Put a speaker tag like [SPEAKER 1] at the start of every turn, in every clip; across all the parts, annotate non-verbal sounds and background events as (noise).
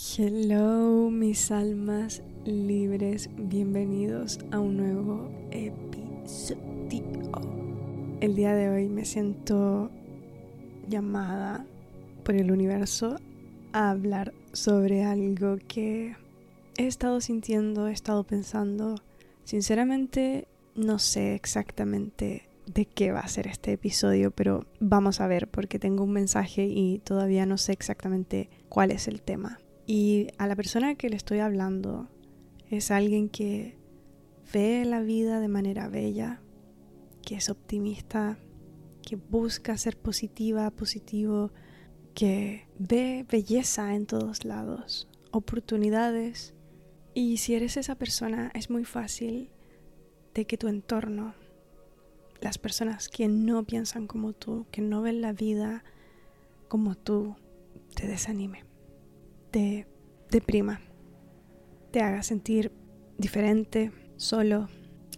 [SPEAKER 1] Hello, mis almas libres, bienvenidos a un nuevo episodio. El día de hoy me siento llamada por el universo a hablar sobre algo que he estado sintiendo, he estado pensando. Sinceramente, no sé exactamente de qué va a ser este episodio, pero vamos a ver porque tengo un mensaje y todavía no sé exactamente cuál es el tema. Y a la persona que le estoy hablando es alguien que ve la vida de manera bella, que es optimista, que busca ser positiva, positivo, que ve belleza en todos lados, oportunidades. Y si eres esa persona es muy fácil de que tu entorno, las personas que no piensan como tú, que no ven la vida como tú, te desanime te deprima, te haga sentir diferente, solo,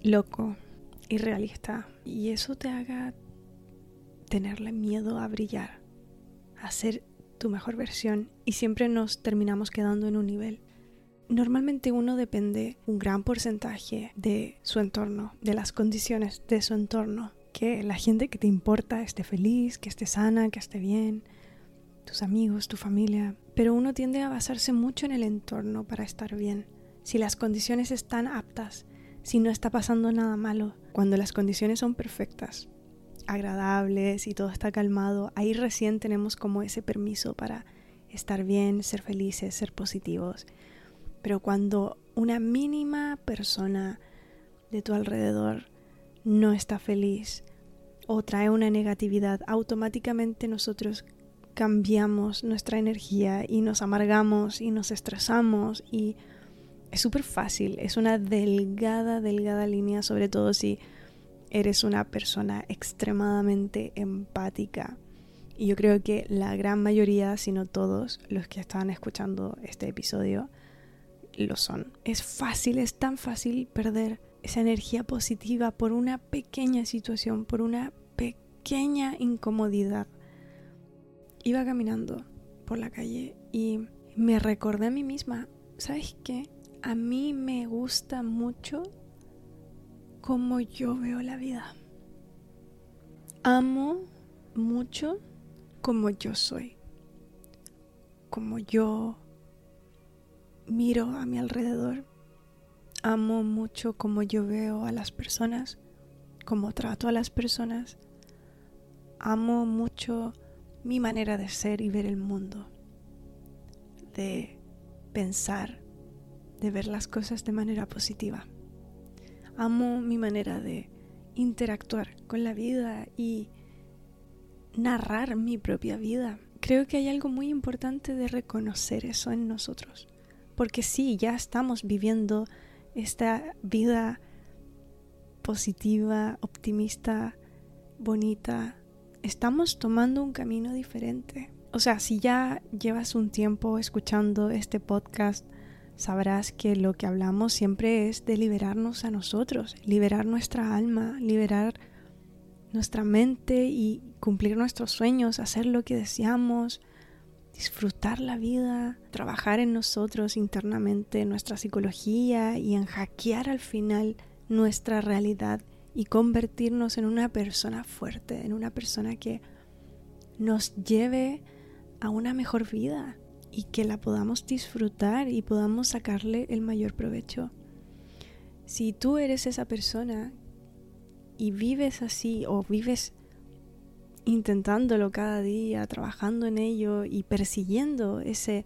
[SPEAKER 1] loco, irrealista y eso te haga tenerle miedo a brillar, a ser tu mejor versión y siempre nos terminamos quedando en un nivel. Normalmente uno depende un gran porcentaje de su entorno, de las condiciones de su entorno, que la gente que te importa esté feliz, que esté sana, que esté bien, tus amigos, tu familia, pero uno tiende a basarse mucho en el entorno para estar bien. Si las condiciones están aptas, si no está pasando nada malo, cuando las condiciones son perfectas, agradables y todo está calmado, ahí recién tenemos como ese permiso para estar bien, ser felices, ser positivos. Pero cuando una mínima persona de tu alrededor no está feliz o trae una negatividad, automáticamente nosotros cambiamos nuestra energía y nos amargamos y nos estresamos y es súper fácil, es una delgada, delgada línea, sobre todo si eres una persona extremadamente empática. Y yo creo que la gran mayoría, si no todos, los que están escuchando este episodio, lo son. Es fácil, es tan fácil perder esa energía positiva por una pequeña situación, por una pequeña incomodidad iba caminando por la calle y me recordé a mí misma, ¿sabes qué? A mí me gusta mucho cómo yo veo la vida. Amo mucho como yo soy, como yo miro a mi alrededor. Amo mucho como yo veo a las personas, cómo trato a las personas. Amo mucho mi manera de ser y ver el mundo, de pensar, de ver las cosas de manera positiva. Amo mi manera de interactuar con la vida y narrar mi propia vida. Creo que hay algo muy importante de reconocer eso en nosotros, porque sí, ya estamos viviendo esta vida positiva, optimista, bonita, estamos tomando un camino diferente. O sea, si ya llevas un tiempo escuchando este podcast, sabrás que lo que hablamos siempre es de liberarnos a nosotros, liberar nuestra alma, liberar nuestra mente y cumplir nuestros sueños, hacer lo que deseamos, disfrutar la vida, trabajar en nosotros internamente, nuestra psicología y en hackear al final nuestra realidad y convertirnos en una persona fuerte, en una persona que nos lleve a una mejor vida y que la podamos disfrutar y podamos sacarle el mayor provecho. Si tú eres esa persona y vives así o vives intentándolo cada día, trabajando en ello y persiguiendo ese,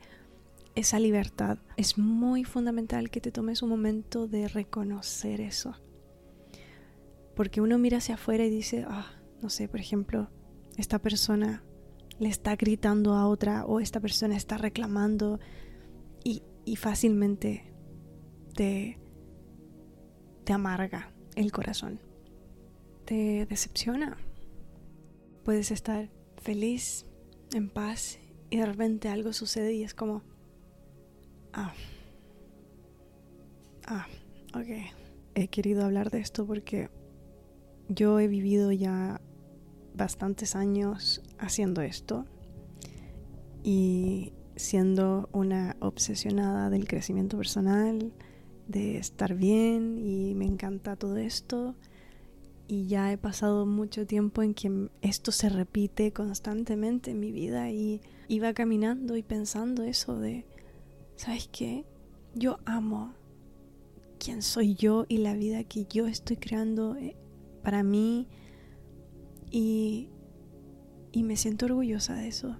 [SPEAKER 1] esa libertad, es muy fundamental que te tomes un momento de reconocer eso porque uno mira hacia afuera y dice, ah, no sé, por ejemplo, esta persona le está gritando a otra o esta persona está reclamando y, y fácilmente te, te amarga el corazón, te decepciona. Puedes estar feliz, en paz y de repente algo sucede y es como, ah, ah, ok. He querido hablar de esto porque yo he vivido ya bastantes años haciendo esto y siendo una obsesionada del crecimiento personal, de estar bien y me encanta todo esto. Y ya he pasado mucho tiempo en que esto se repite constantemente en mi vida y iba caminando y pensando eso de, ¿sabes qué? Yo amo quién soy yo y la vida que yo estoy creando eh, para mí y, y me siento orgullosa de eso.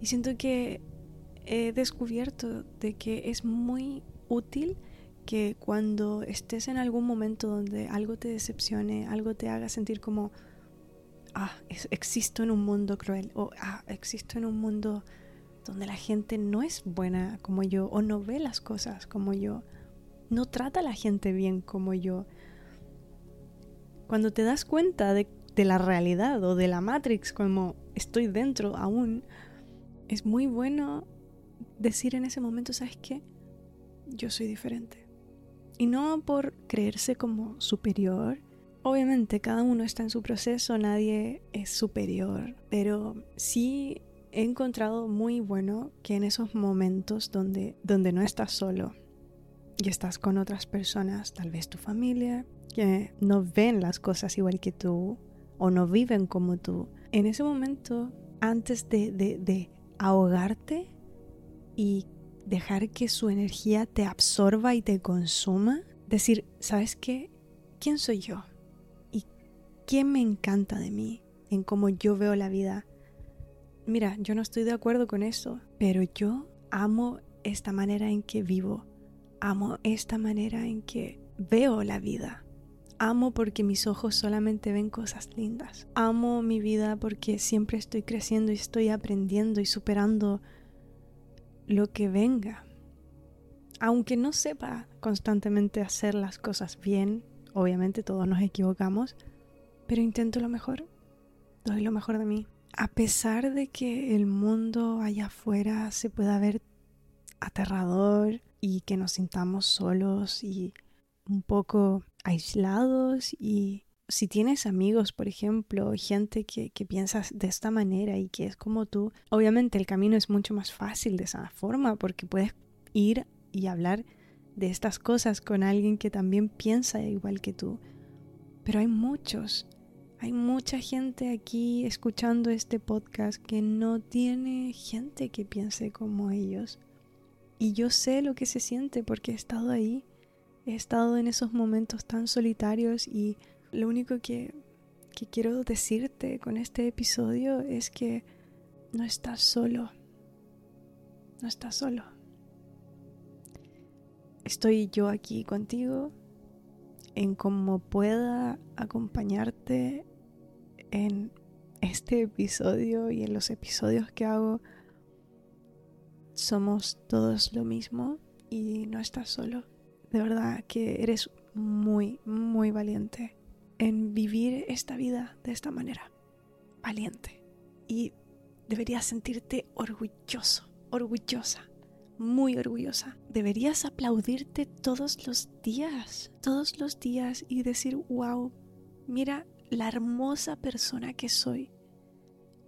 [SPEAKER 1] Y siento que he descubierto de que es muy útil que cuando estés en algún momento donde algo te decepcione, algo te haga sentir como, ah, existo en un mundo cruel, o ah, existo en un mundo donde la gente no es buena como yo, o no ve las cosas como yo, no trata a la gente bien como yo. Cuando te das cuenta de, la realidad o de la Matrix como estoy dentro aún, es muy bueno decir en ese momento, ¿sabes qué? Yo soy diferente. Y no por creerse como superior. Obviamente cada uno está en su proceso, nadie es superior, pero sí he encontrado muy bueno que en esos momentos donde, donde no estás solo y estás con otras personas, tal vez tu familia, que no ven las cosas igual que tú o no viven como tú, en ese momento, antes de, de, ahogarte y dejar que su energía te absorba y te consuma, decir, ¿sabes qué? ¿Quién soy yo? ¿Y qué me encanta de mí? En cómo yo veo la vida. Mira, yo no estoy de acuerdo con eso, pero yo amo esta manera en que vivo. Amo esta manera en que veo la vida. Amo porque mis ojos solamente ven cosas lindas. Amo mi vida porque siempre estoy creciendo y estoy aprendiendo y superando lo que venga. Aunque no sepa constantemente hacer las cosas bien, obviamente todos nos equivocamos, pero intento lo mejor, doy lo mejor de mí. A pesar de que el mundo allá afuera se pueda ver aterrador y que nos sintamos solos y un poco aislados y si tienes amigos, por ejemplo, gente que, que piensas de esta manera y que es como tú, obviamente el camino es mucho más fácil de esa forma porque puedes ir y hablar de estas cosas con alguien que también piensa igual que tú. Pero hay muchos, hay mucha gente aquí escuchando este podcast que no tiene gente que piense como ellos. Y yo sé lo que se siente porque he estado ahí, he estado en esos momentos tan solitarios y lo único que, quiero decirte con este episodio es que no estás solo. No estás solo. Estoy yo aquí contigo en cómo pueda acompañarte en este episodio y en los episodios que hago. Somos todos lo mismo y no estás solo. De verdad que eres muy, muy valiente en vivir esta vida de esta manera, valiente. Y deberías sentirte orgulloso, orgullosa, muy orgullosa. Deberías aplaudirte todos los días, todos los días y decir, wow, mira la hermosa persona que soy.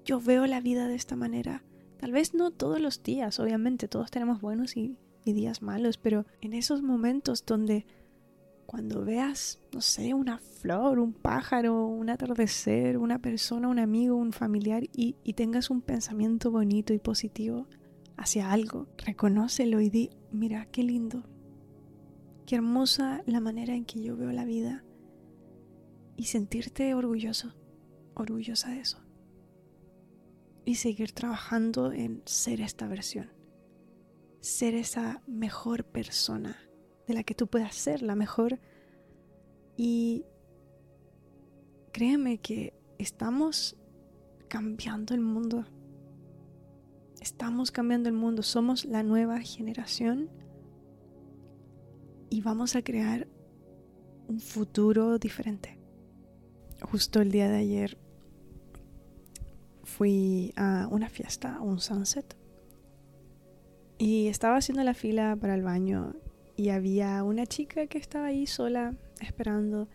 [SPEAKER 1] Yo veo la vida de esta manera. Tal vez no todos los días, obviamente, todos tenemos buenos y, y días malos, pero en esos momentos donde cuando veas, no sé, una flor, un pájaro, un atardecer, una persona, un amigo, un familiar y, tengas un pensamiento bonito y positivo hacia algo, reconócelo y di, mira, qué lindo, qué hermosa la manera en que yo veo la vida y sentirte orgulloso, orgullosa de eso. Y seguir trabajando en ser esta versión, ser esa mejor persona de la que tú puedas ser la mejor. Y créeme que estamos cambiando el mundo. Estamos cambiando el mundo. Somos la nueva generación y vamos a crear un futuro diferente. Justo el día de ayer fui a una fiesta, un sunset, y estaba haciendo la fila para el baño y había una chica que estaba ahí sola esperando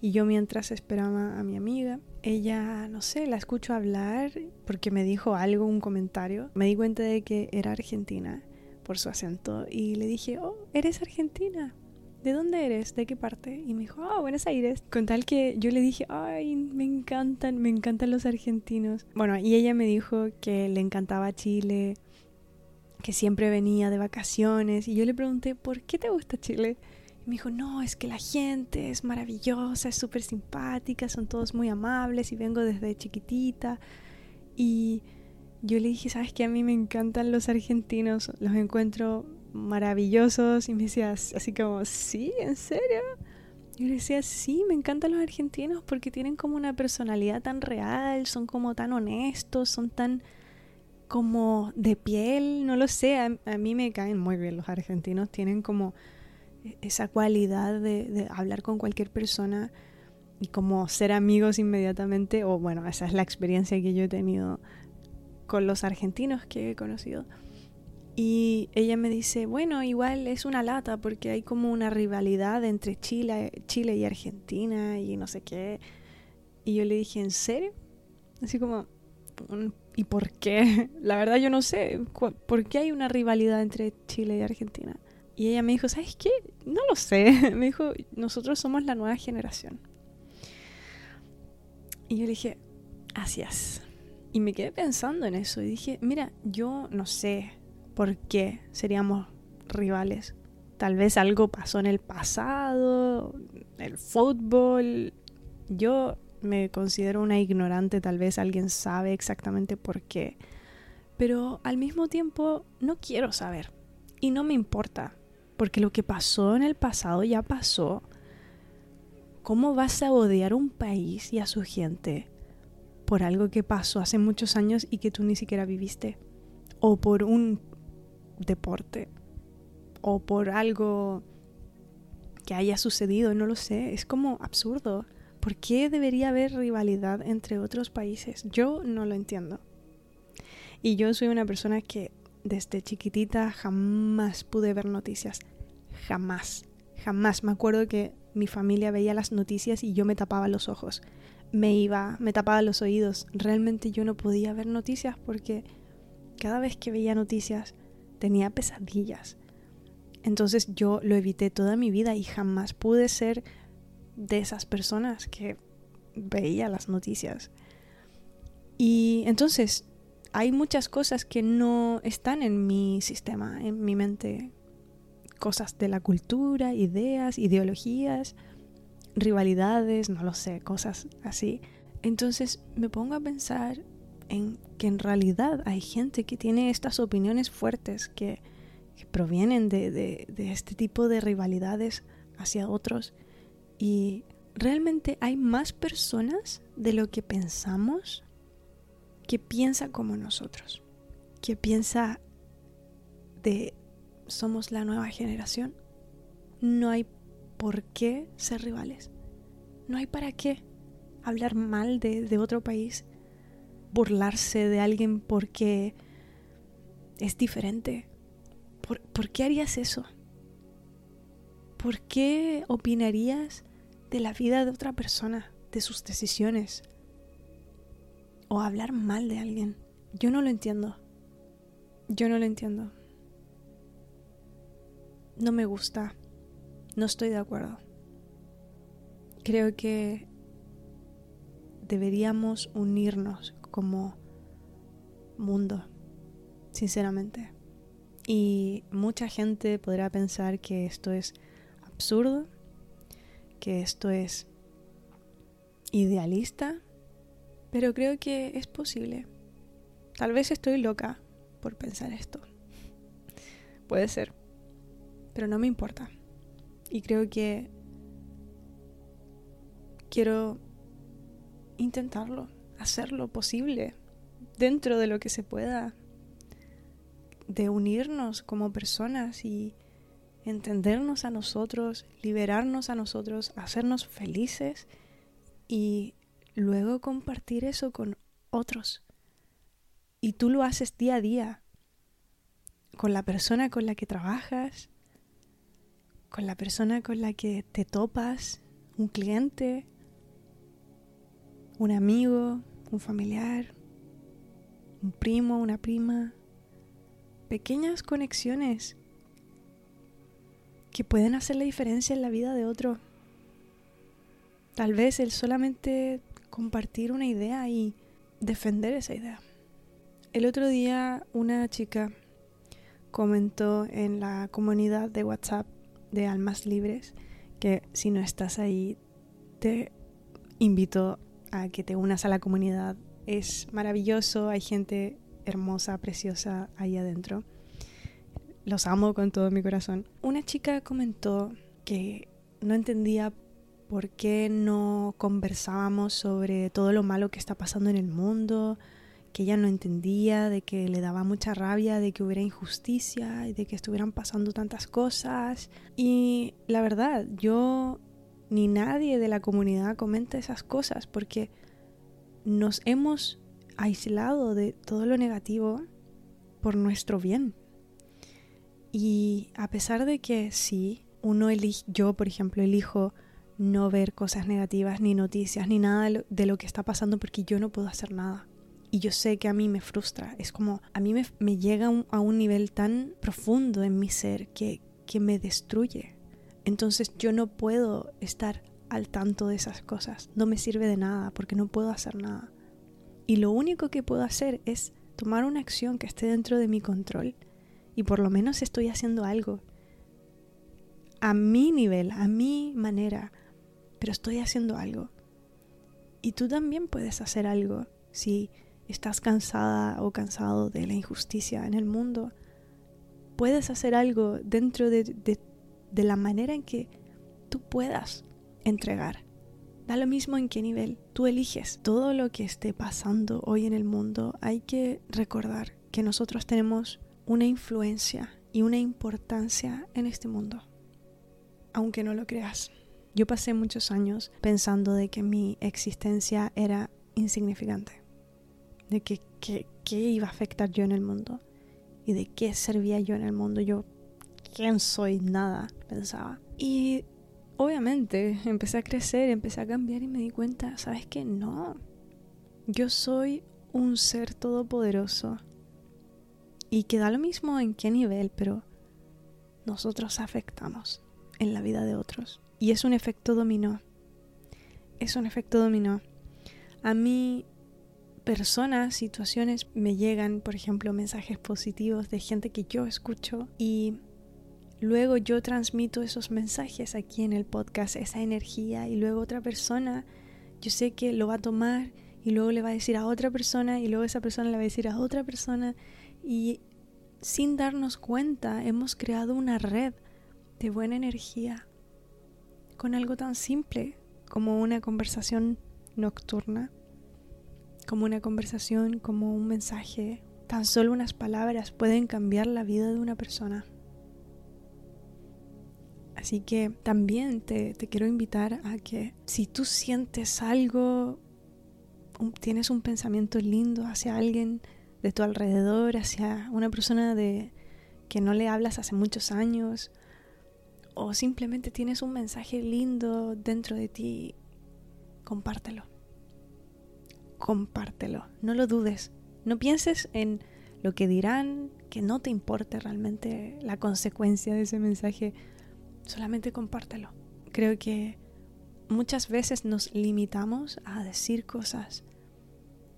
[SPEAKER 1] y yo mientras esperaba a mi amiga ella, no sé, la escucho hablar porque me dijo algo, un comentario. Me di cuenta de que era argentina por su acento y le dije, oh, eres argentina. ¿De dónde eres? ¿De qué parte? Y me dijo, oh, Buenos Aires. Con tal que yo le dije, ay, me encantan, me encantan los argentinos. Bueno, y ella me dijo que le encantaba Chile, que siempre venía de vacaciones. Y yo le pregunté, ¿por qué te gusta Chile? Y me dijo, no, es que la gente es maravillosa, es súper simpática, son todos muy amables y vengo desde chiquitita. Y yo le dije, ¿sabes qué? A mí me encantan los argentinos, los encuentro maravillosos. Y me decía así como, ¿sí? ¿En serio? Yo le decía, sí, me encantan los argentinos porque tienen como una personalidad tan real, son como tan honestos, son tan como de piel, no lo sé, a, a mí me caen muy bien los argentinos, tienen como esa cualidad de, de, hablar con cualquier persona y como ser amigos inmediatamente, o bueno, esa es la experiencia que yo he tenido con los argentinos que he conocido. Y ella me dice, bueno, igual es una lata porque hay como una rivalidad entre Chile, Chile y Argentina y no sé qué. Y yo le dije, ¿en serio? Así como, ¿y por qué? (laughs) La verdad yo no sé, ¿por qué hay una rivalidad entre Chile y Argentina? Y ella me dijo, ¿sabes qué? No lo sé. (laughs) Me dijo, nosotros somos la nueva generación. Y yo le dije, así es. Y me quedé pensando en eso y dije, mira, yo no sé por qué seríamos rivales. Tal vez algo pasó en el pasado, el fútbol. Yo me considero una ignorante, tal vez alguien sabe exactamente por qué. Pero al mismo tiempo no quiero saber. Y no me importa porque lo que pasó en el pasado ya pasó. ¿Cómo vas a odiar un país y a su gente por algo que pasó hace muchos años y que tú ni siquiera viviste? O por un deporte. O por algo que haya sucedido, no lo sé. Es como absurdo. ¿Por qué debería haber rivalidad entre otros países? Yo no lo entiendo. Y yo soy una persona que desde chiquitita jamás pude ver noticias. Jamás. Jamás. Me acuerdo que mi familia veía las noticias y yo me tapaba los ojos. Me iba, me tapaba los oídos. Realmente yo no podía ver noticias porque cada vez que veía noticias tenía pesadillas. Entonces yo lo evité toda mi vida y jamás pude ser de esas personas que veía las noticias. Y entonces hay muchas cosas que no están en mi sistema, en mi mente. Cosas de la cultura, ideas, ideologías, rivalidades, no lo sé, cosas así. Entonces me pongo a pensar en que en realidad hay gente que tiene estas opiniones fuertes que, provienen de, de este tipo de rivalidades hacia otros y realmente hay más personas de lo que pensamos que piensa como nosotros, que piensa de somos la nueva generación. No hay por qué ser rivales. No hay para qué hablar mal de, de otro país, burlarse de alguien porque es diferente. ¿Por, ¿Por qué harías eso? ¿Por qué opinarías de la vida de otra persona, de sus decisiones, o hablar mal de alguien. Yo no lo entiendo. Yo no lo entiendo. No me gusta. No estoy de acuerdo. Creo que deberíamos unirnos como mundo, sinceramente. Y mucha gente podrá pensar que esto es absurdo, que esto es idealista, pero creo que es posible. Tal vez estoy loca por pensar esto. Puede ser. Pero no me importa. Y creo que quiero intentarlo, hacerlo posible dentro de lo que se pueda, de unirnos como personas y entendernos a nosotros, liberarnos a nosotros, hacernos felices y luego compartir eso con otros. Y tú lo haces día a día, con la persona con la que trabajas, con la persona con la que te topas, un cliente, un amigo, un familiar, un primo, una prima. Pequeñas conexiones pueden hacer la diferencia en la vida de otro. Tal vez el solamente compartir una idea y defender esa idea. El otro día una chica comentó en la comunidad de WhatsApp de Almas Libres que si no estás ahí te invito a que te unas a la comunidad. Es maravilloso, hay gente hermosa, preciosa ahí adentro. Los amo con todo mi corazón. Una chica comentó que no entendía por qué no conversábamos sobre todo lo malo que está pasando en el mundo, que ella no entendía, de que le daba mucha rabia, de que hubiera injusticia y de que estuvieran pasando tantas cosas. Y la verdad, yo ni nadie de la comunidad comenta esas cosas porque nos hemos aislado de todo lo negativo por nuestro bien. Y a pesar de que sí, uno elige, yo por ejemplo elijo no ver cosas negativas, ni noticias, ni nada de lo, que está pasando porque yo no puedo hacer nada. Y yo sé que a mí me frustra. Es como, a mí me, llega a un nivel tan profundo en mi ser que, que me destruye. Entonces yo no puedo estar al tanto de esas cosas. No me sirve de nada porque no puedo hacer nada. Y lo único que puedo hacer es tomar una acción que esté dentro de mi control. Y por lo menos estoy haciendo algo. A mi nivel, a mi manera, pero estoy haciendo algo. Y tú también puedes hacer algo si estás cansada o cansado de la injusticia en el mundo. Puedes hacer algo dentro de, de, la manera en que tú puedas entregar. Da lo mismo en qué nivel. Tú eliges todo lo que esté pasando hoy en el mundo. Hay que recordar que nosotros tenemos una influencia y una importancia en este mundo. Aunque no lo creas. Yo pasé muchos años pensando de que mi existencia era insignificante, de que qué iba a afectar yo en el mundo y de qué servía yo en el mundo. Yo, ¿quién soy? Nada, pensaba. Y obviamente empecé a crecer, empecé a cambiar y me di cuenta, ¿sabes qué? No, yo soy un ser todopoderoso y que da lo mismo en qué nivel, pero nosotros afectamos en la vida de otros. Y es un efecto dominó. Es un efecto dominó. A mí personas, situaciones me llegan, por ejemplo, mensajes positivos de gente que yo escucho y luego yo transmito esos mensajes aquí en el podcast, esa energía y luego otra persona, yo sé que lo va a tomar y luego le va a decir a otra persona y luego esa persona le va a decir a otra persona y sin darnos cuenta hemos creado una red de buena energía con algo tan simple como una conversación nocturna, como una conversación, como un mensaje. Tan solo unas palabras pueden cambiar la vida de una persona. Así que también te, quiero invitar a que si tú sientes algo, tienes un pensamiento lindo hacia alguien de tu alrededor, hacia una persona de que no le hablas hace muchos años, o simplemente tienes un mensaje lindo dentro de ti, compártelo. Compártelo, no lo dudes. No pienses en lo que dirán, que no te importe realmente la consecuencia de ese mensaje, solamente compártelo. Creo que muchas veces nos limitamos a decir cosas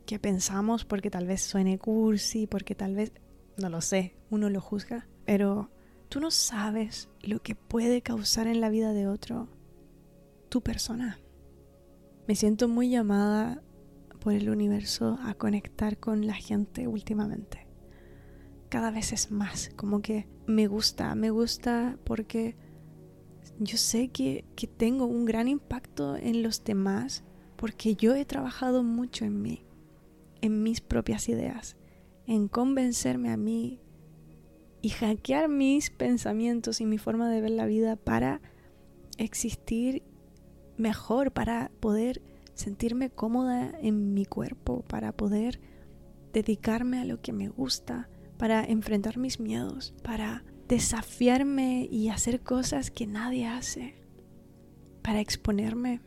[SPEAKER 1] que pensamos porque tal vez suene cursi, porque tal vez, no lo sé, uno lo juzga, pero Tú no sabes lo que puede causar en la vida de otro tu persona. Me siento muy llamada por el universo a conectar con la gente últimamente. Cada vez es más, como que me gusta, me gusta porque yo sé que, que tengo un gran impacto en los demás porque yo he trabajado mucho en mí, en mis propias ideas, en convencerme a mí y hackear mis pensamientos y mi forma de ver la vida para existir mejor, para poder sentirme cómoda en mi cuerpo, para poder dedicarme a lo que me gusta, para enfrentar mis miedos, para desafiarme y hacer cosas que nadie hace, para exponerme,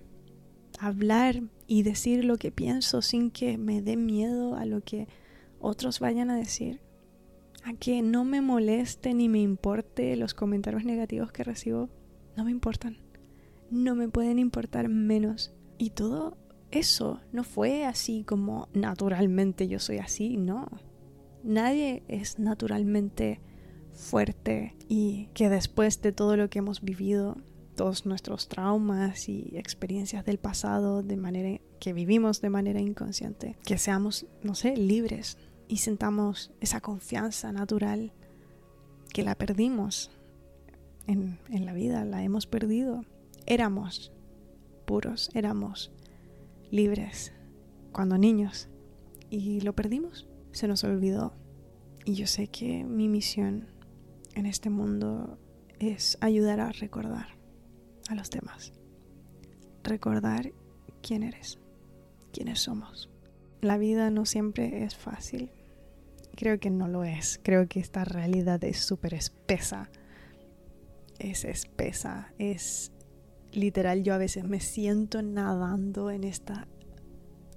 [SPEAKER 1] hablar y decir lo que pienso sin que me dé miedo a lo que otros vayan a decir, a que no me moleste ni me importe los comentarios negativos que recibo, no me importan, no me pueden importar menos. Y todo eso no fue así como naturalmente yo soy así, no. Nadie es naturalmente fuerte y que después de todo lo que hemos vivido, todos nuestros traumas y experiencias del pasado de manera que vivimos de manera inconsciente, que seamos, no sé, libres y sentamos esa confianza natural que la perdimos en, en la vida, la hemos perdido. Éramos puros, éramos libres cuando niños y lo perdimos, se nos olvidó. Y yo sé que mi misión en este mundo es ayudar a recordar a los demás. Recordar quién eres, quiénes somos. La vida no siempre es fácil. Creo que no lo es. Creo que esta realidad es súper espesa. Es espesa. Es literal. Yo a veces me siento nadando en, esta,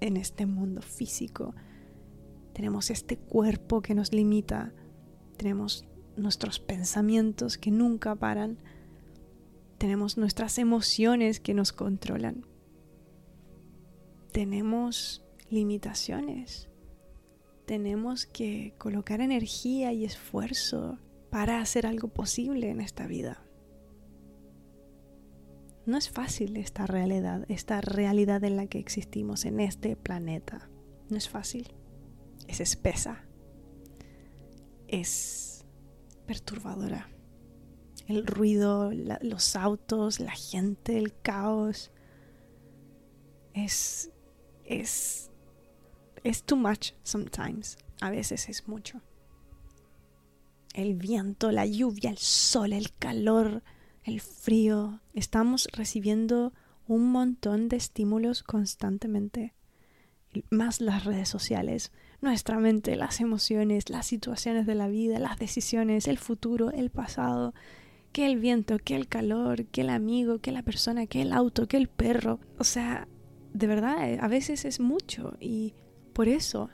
[SPEAKER 1] en este mundo físico. Tenemos este cuerpo que nos limita. Tenemos nuestros pensamientos que nunca paran tenemos nuestras emociones que nos controlan. Tenemos limitaciones. Tenemos que colocar energía y esfuerzo para hacer algo posible en esta vida. No es fácil esta realidad, esta realidad en la que existimos en este planeta. No es fácil. Es espesa. Es perturbadora el ruido, los autos, la gente, el caos. Es, es, es too much sometimes. A veces es mucho. El viento, la lluvia, el sol, el calor, el frío. Estamos recibiendo un montón de estímulos constantemente. Más las redes sociales, nuestra mente, las emociones, las situaciones de la vida, las decisiones, el futuro, el pasado, que el viento, que el calor, que el amigo, que la persona, que el auto, que el perro. O sea, de verdad, eh, a veces es mucho y por eso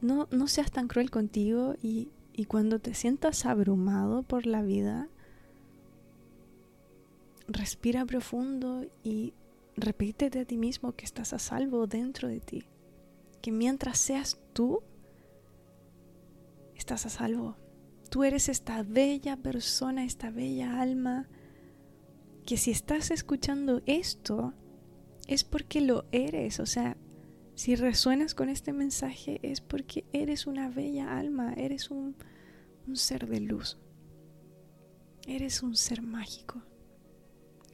[SPEAKER 1] no, no seas tan cruel contigo y, y cuando te sientas abrumado por la vida, respira profundo y repítete a ti mismo que estás a salvo dentro de ti. Que mientras seas tú, estás a salvo. Tú eres esta bella persona, esta bella alma, que si estás escuchando esto, es porque lo eres. O sea, si resuenas con este mensaje, es porque eres una bella alma, eres un, ser de luz. Eres un ser mágico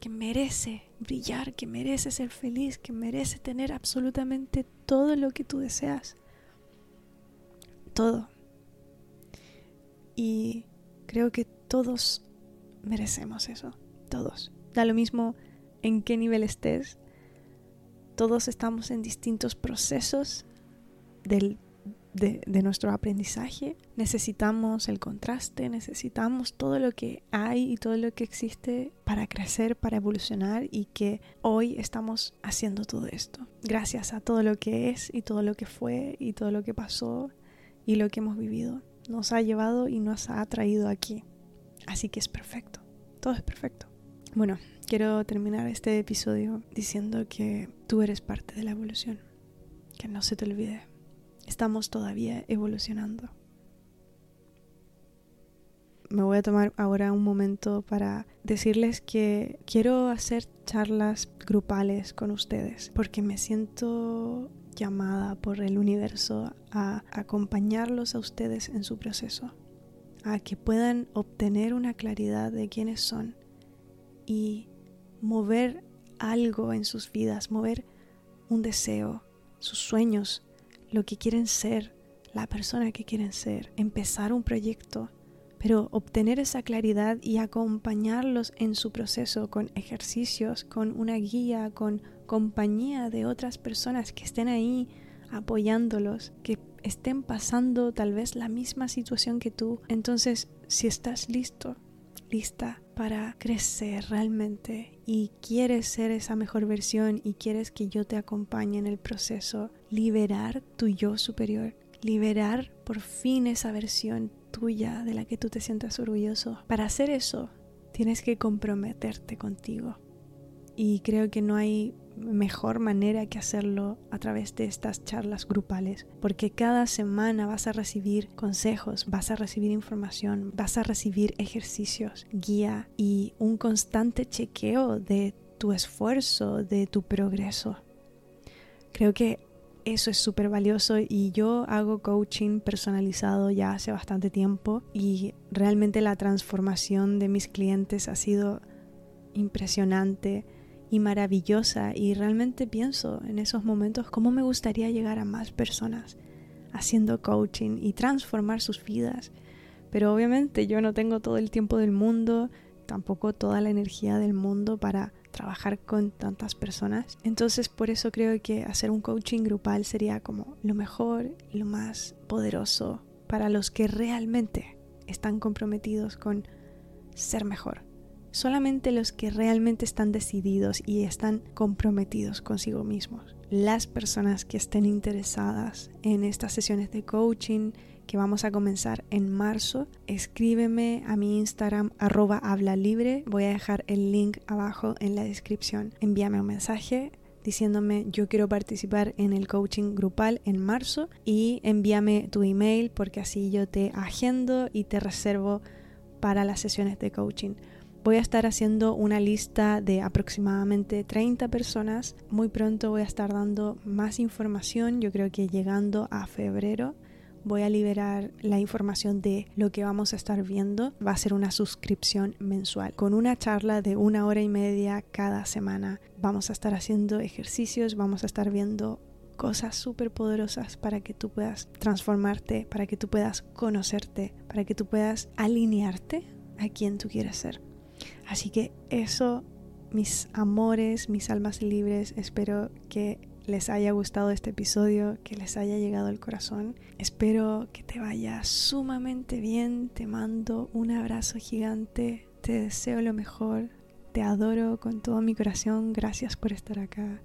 [SPEAKER 1] que merece brillar, que merece ser feliz, que merece tener absolutamente todo lo que tú deseas. Todo. Y creo que todos merecemos eso, todos. Da lo mismo en qué nivel estés. Todos estamos en distintos procesos de, de, nuestro aprendizaje. Necesitamos el contraste, necesitamos todo lo que hay y todo lo que existe para crecer, para evolucionar y que hoy estamos haciendo todo esto. Gracias a todo lo que es y todo lo que fue y todo lo que pasó y lo que hemos vivido nos ha llevado y nos ha traído aquí. Así que es perfecto, todo es perfecto. Bueno, quiero terminar este episodio diciendo que tú eres parte de la evolución, que no se te olvide, estamos todavía evolucionando. Me voy a tomar ahora un momento para decirles que quiero hacer charlas grupales con ustedes porque me siento llamada por el universo a acompañarlos a ustedes en su proceso, a que puedan obtener una claridad de quiénes son y mover algo en sus vidas, mover un deseo, sus sueños, lo que quieren ser, la persona que quieren ser, empezar un proyecto, pero obtener esa claridad y acompañarlos en su proceso con ejercicios, con una guía, con compañía de otras personas que estén ahí apoyándolos, que estén pasando tal vez la misma situación que tú. Entonces, si estás listo lista para crecer realmente y quieres ser esa mejor versión y quieres que yo te acompañe en el proceso, liberar tu yo superior, liberar por fin esa versión tuya de la que tú te sientas orgulloso. Para hacer eso, tienes que comprometerte contigo. Y creo que no hay mejor manera que hacerlo a través de estas charlas grupales, porque cada semana vas a recibir consejos, vas a recibir información, vas a recibir ejercicios, guía y un constante chequeo de tu esfuerzo, de tu progreso. Creo que eso es súper valioso y yo hago coaching personalizado ya hace bastante tiempo y realmente la transformación de mis clientes ha sido impresionante y maravillosa y realmente pienso en esos momentos cómo me gustaría llegar a más personas haciendo coaching y transformar sus vidas. Pero obviamente yo no tengo todo el tiempo del mundo, tampoco toda la energía del mundo para trabajar con tantas personas. Entonces por eso creo que hacer un coaching grupal sería como lo mejor y lo más poderoso para los que realmente están comprometidos con ser mejor solamente los que realmente están decididos y están comprometidos consigo mismos. Las personas que estén interesadas en estas sesiones de coaching que vamos a comenzar en marzo, escríbeme a mi Instagram arroba habla libre. Voy a dejar el link abajo en la descripción. Envíame un mensaje diciéndome yo quiero participar en el coaching grupal en marzo y envíame tu email porque así yo te agendo y te reservo para las sesiones de coaching. Voy a estar haciendo una lista de aproximadamente 30 personas. Muy pronto voy a estar dando más información. Yo creo que llegando a febrero voy a liberar la información de lo que vamos a estar viendo. Va a ser una suscripción mensual con una charla de una hora y media cada semana. Vamos a estar haciendo ejercicios, vamos a estar viendo cosas súper poderosas para que tú puedas transformarte, para que tú puedas conocerte, para que tú puedas alinearte a quien tú quieres ser. Así que eso, mis amores, mis almas libres, espero que les haya gustado este episodio, que les haya llegado al corazón. Espero que te vaya sumamente bien, te mando un abrazo gigante, te deseo lo mejor, te adoro con todo mi corazón, gracias por estar acá.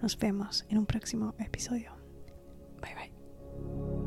[SPEAKER 1] Nos vemos en un próximo episodio. Bye bye.